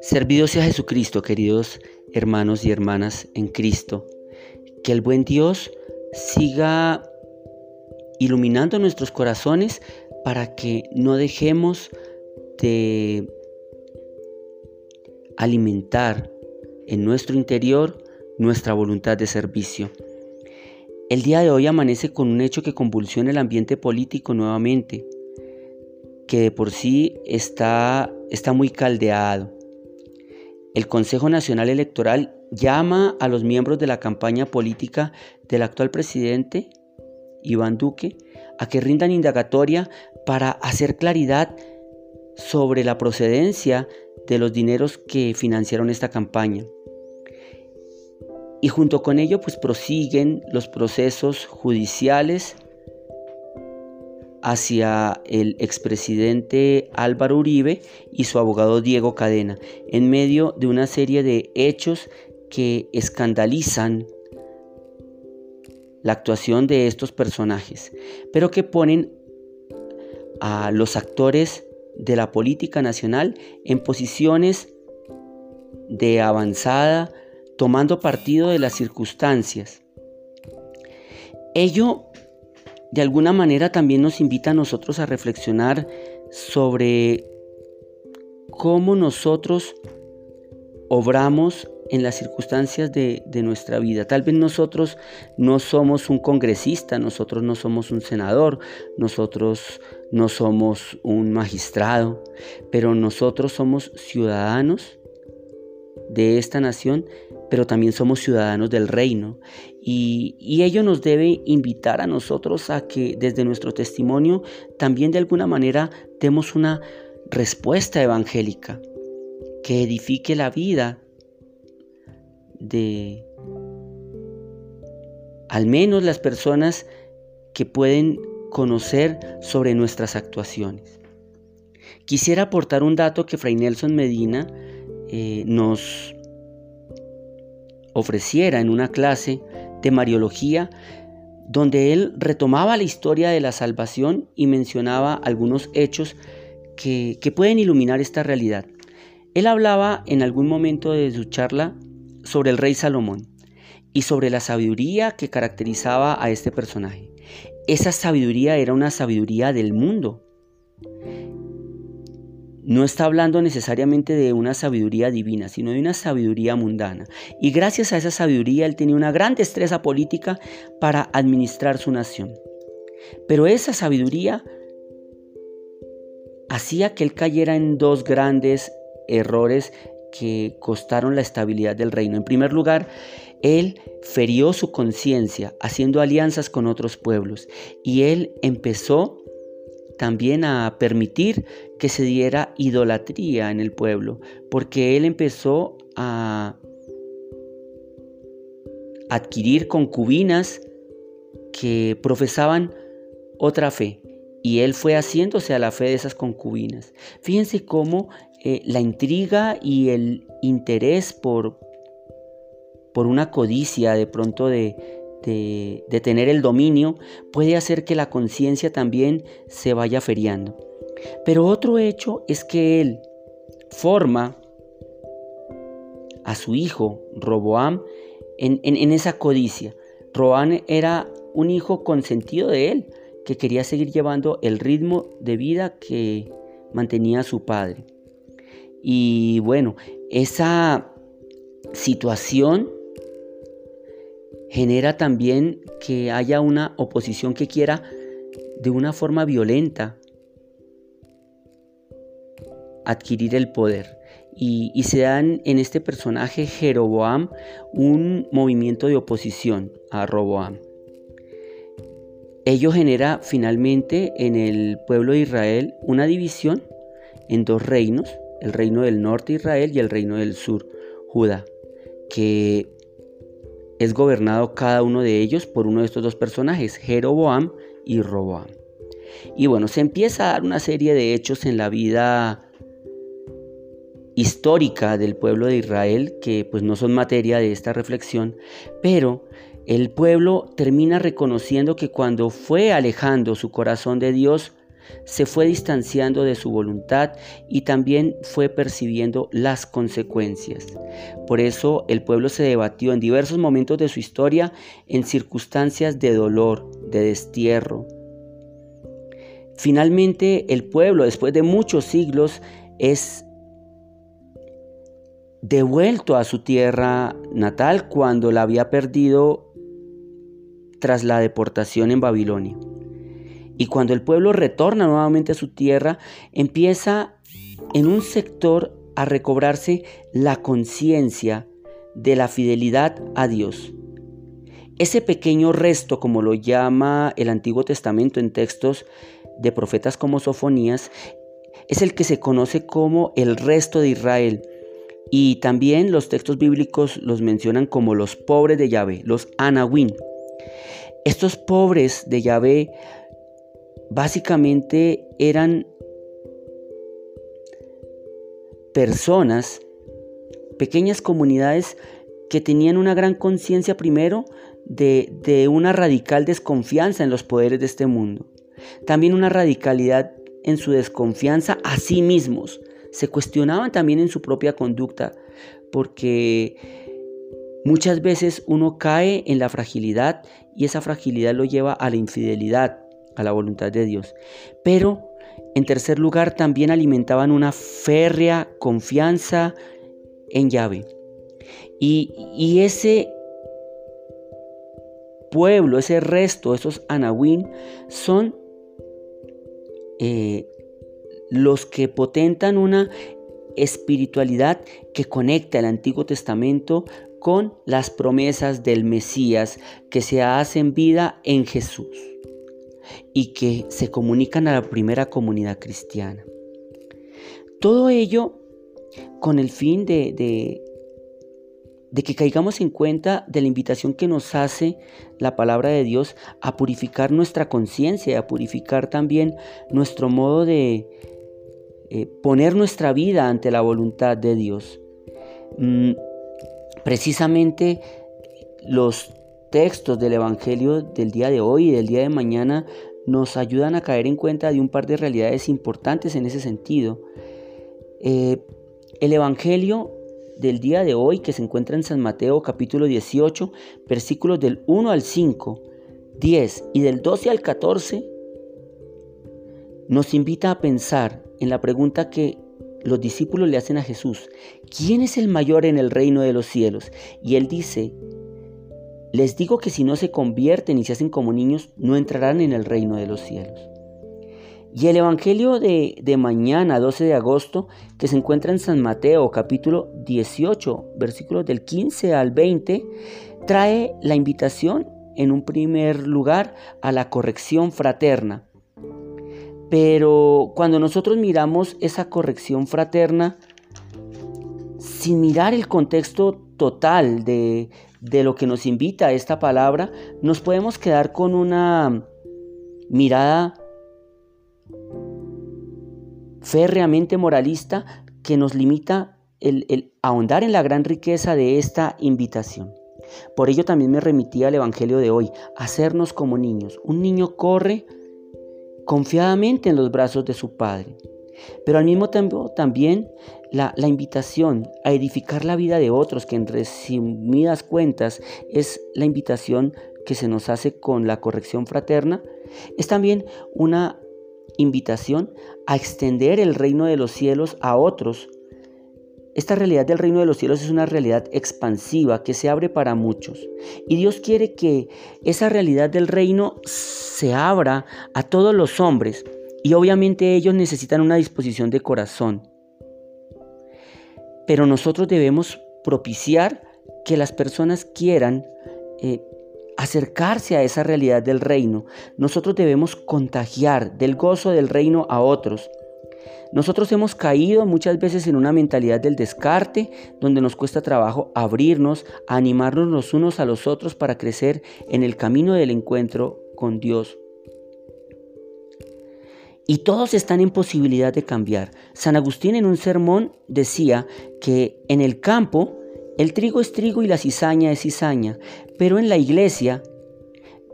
Servido sea Jesucristo, queridos hermanos y hermanas en Cristo. Que el buen Dios siga iluminando nuestros corazones para que no dejemos de alimentar en nuestro interior nuestra voluntad de servicio. El día de hoy amanece con un hecho que convulsiona el ambiente político nuevamente, que de por sí está, está muy caldeado. El Consejo Nacional Electoral llama a los miembros de la campaña política del actual presidente, Iván Duque, a que rindan indagatoria para hacer claridad sobre la procedencia de los dineros que financiaron esta campaña. Y junto con ello pues prosiguen los procesos judiciales hacia el expresidente Álvaro Uribe y su abogado Diego Cadena, en medio de una serie de hechos que escandalizan la actuación de estos personajes, pero que ponen a los actores de la política nacional en posiciones de avanzada, tomando partido de las circunstancias. Ello de alguna manera también nos invita a nosotros a reflexionar sobre cómo nosotros obramos en las circunstancias de, nuestra vida. Tal vez nosotros no somos un congresista, nosotros no somos un senador, nosotros no somos un magistrado, pero nosotros somos ciudadanos de esta nación, pero también somos ciudadanos del reino. Y, ello nos debe invitar a nosotros a que desde nuestro testimonio también de alguna manera demos una respuesta evangélica que edifique la vida de al menos las personas que pueden conocer sobre nuestras actuaciones. Quisiera aportar un dato que Fray Nelson Medina eh, nos ofreciera en una clase de Mariología donde él retomaba la historia de la salvación y mencionaba algunos hechos que, que pueden iluminar esta realidad. Él hablaba en algún momento de su charla sobre el rey Salomón y sobre la sabiduría que caracterizaba a este personaje. Esa sabiduría era una sabiduría del mundo. No está hablando necesariamente de una sabiduría divina, sino de una sabiduría mundana. Y gracias a esa sabiduría él tenía una gran destreza política para administrar su nación. Pero esa sabiduría hacía que él cayera en dos grandes errores que costaron la estabilidad del reino. En primer lugar, él ferió su conciencia haciendo alianzas con otros pueblos y él empezó también a permitir que se diera idolatría en el pueblo, porque él empezó a adquirir concubinas que profesaban otra fe y él fue haciéndose a la fe de esas concubinas. Fíjense cómo eh, la intriga y el interés por, por una codicia de pronto de, de, tener el dominio puede hacer que la conciencia también se vaya feriando. Pero otro hecho es que él forma a su hijo Roboam en, en esa codicia. Roboam era un hijo consentido de él, que quería seguir llevando el ritmo de vida que mantenía su padre. Y bueno, esa situación genera también que haya una oposición que quiera de una forma violenta adquirir el poder. Y, se dan en este personaje Jeroboam un movimiento de oposición a Roboam. Ello genera finalmente en el pueblo de Israel una división en dos reinos, el reino del norte Israel y el reino del sur Judá, que es gobernado cada uno de ellos por uno de estos dos personajes, Jeroboam y Roboam. Y bueno, se empieza a dar una serie de hechos en la vida histórica del pueblo de Israel que pues no son materia de esta reflexión, pero el pueblo termina reconociendo que cuando fue alejando su corazón de Dios, se fue distanciando de su voluntad y también fue percibiendo las consecuencias. Por eso el pueblo se debatió en diversos momentos de su historia en circunstancias de dolor, de destierro. Finalmente el pueblo, después de muchos siglos, es devuelto a su tierra natal cuando la había perdido tras la deportación en Babilonia. Y cuando el pueblo retorna nuevamente a su tierra, empieza en un sector a recobrarse la conciencia de la fidelidad a Dios. Ese pequeño resto, como lo llama el Antiguo Testamento en textos de profetas como Sofonías, es el que se conoce como el resto de Israel. Y también los textos bíblicos los mencionan como los pobres de Yahvé, los Anawin. Estos pobres de Yahvé básicamente eran personas, pequeñas comunidades que tenían una gran conciencia primero de, una radical desconfianza en los poderes de este mundo. También una radicalidad en su desconfianza a sí mismos. Se cuestionaban también en su propia conducta porque muchas veces uno cae en la fragilidad y esa fragilidad lo lleva a la infidelidad, a la voluntad de Dios. Pero, en tercer lugar, también alimentaban una férrea confianza en Yahvé. Y, ese pueblo, ese resto, esos Anahuín, son eh, los que potentan una espiritualidad que conecta el Antiguo Testamento con las promesas del Mesías que se hacen vida en Jesús y que se comunican a la primera comunidad cristiana. Todo ello con el fin de, de, que caigamos en cuenta de la invitación que nos hace la palabra de Dios a purificar nuestra conciencia, a purificar también nuestro modo de eh, poner nuestra vida ante la voluntad de Dios. Mm, precisamente los textos del Evangelio del día de hoy y del día de mañana nos ayudan a caer en cuenta de un par de realidades importantes en ese sentido. Eh, el Evangelio del día de hoy que se encuentra en San Mateo capítulo 18 versículos del 1 al 5, 10 y del 12 al 14 nos invita a pensar en la pregunta que los discípulos le hacen a Jesús, ¿quién es el mayor en el reino de los cielos? Y él dice, les digo que si no se convierten y se hacen como niños, no entrarán en el reino de los cielos. Y el Evangelio de, de, mañana, 12 de agosto, que se encuentra en San Mateo, capítulo 18, versículos del 15 al 20, trae la invitación, en un primer lugar, a la corrección fraterna. Pero cuando nosotros miramos esa corrección fraterna, sin mirar el contexto total de, lo que nos invita esta palabra, nos podemos quedar con una mirada férreamente moralista que nos limita el, ahondar en la gran riqueza de esta invitación. Por ello también me remití al Evangelio de hoy, hacernos como niños. Un niño corre confiadamente en los brazos de su Padre. Pero al mismo tiempo también la, invitación a edificar la vida de otros, que en resumidas cuentas es la invitación que se nos hace con la corrección fraterna, es también una invitación a extender el reino de los cielos a otros esta realidad del reino de los cielos es una realidad expansiva que se abre para muchos. Y Dios quiere que esa realidad del reino se abra a todos los hombres. Y obviamente ellos necesitan una disposición de corazón. Pero nosotros debemos propiciar que las personas quieran eh, acercarse a esa realidad del reino. Nosotros debemos contagiar del gozo del reino a otros. Nosotros hemos caído muchas veces en una mentalidad del descarte, donde nos cuesta trabajo abrirnos, animarnos los unos a los otros para crecer en el camino del encuentro con Dios. Y todos están en posibilidad de cambiar. San Agustín en un sermón decía que en el campo el trigo es trigo y la cizaña es cizaña, pero en la iglesia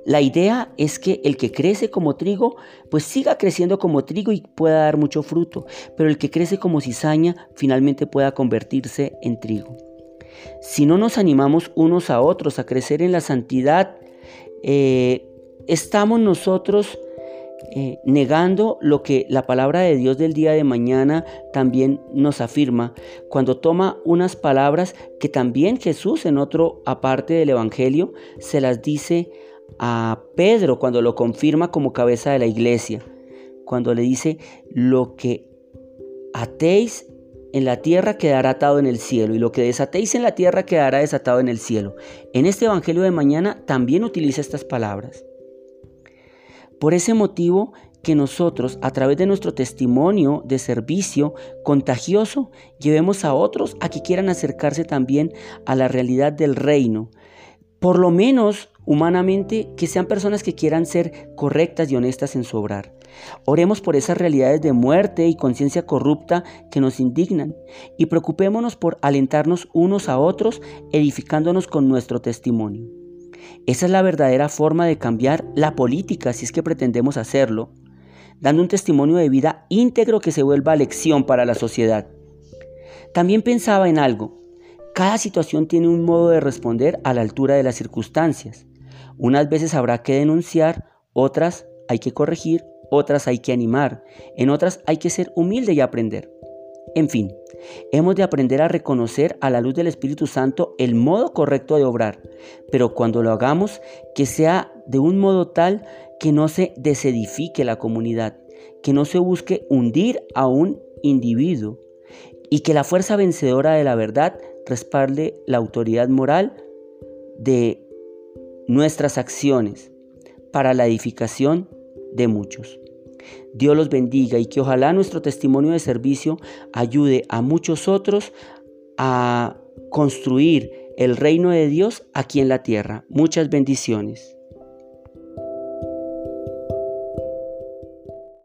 La idea es que el que crece como trigo, pues siga creciendo como trigo y pueda dar mucho fruto, pero el que crece como cizaña finalmente pueda convertirse en trigo. Si no nos animamos unos a otros a crecer en la santidad, eh, estamos nosotros eh, negando lo que la palabra de Dios del día de mañana también nos afirma, cuando toma unas palabras que también Jesús en otro aparte del Evangelio se las dice a Pedro cuando lo confirma como cabeza de la iglesia, cuando le dice, lo que atéis en la tierra quedará atado en el cielo y lo que desatéis en la tierra quedará desatado en el cielo. En este Evangelio de mañana también utiliza estas palabras. Por ese motivo que nosotros, a través de nuestro testimonio de servicio contagioso, llevemos a otros a que quieran acercarse también a la realidad del reino. Por lo menos humanamente, que sean personas que quieran ser correctas y honestas en su obrar. Oremos por esas realidades de muerte y conciencia corrupta que nos indignan y preocupémonos por alentarnos unos a otros, edificándonos con nuestro testimonio. Esa es la verdadera forma de cambiar la política si es que pretendemos hacerlo, dando un testimonio de vida íntegro que se vuelva lección para la sociedad. También pensaba en algo. Cada situación tiene un modo de responder a la altura de las circunstancias. Unas veces habrá que denunciar, otras hay que corregir, otras hay que animar, en otras hay que ser humilde y aprender. En fin, hemos de aprender a reconocer a la luz del Espíritu Santo el modo correcto de obrar, pero cuando lo hagamos, que sea de un modo tal que no se desedifique la comunidad, que no se busque hundir a un individuo y que la fuerza vencedora de la verdad respalde la autoridad moral de nuestras acciones para la edificación de muchos. Dios los bendiga y que ojalá nuestro testimonio de servicio ayude a muchos otros a construir el reino de Dios aquí en la tierra. Muchas bendiciones.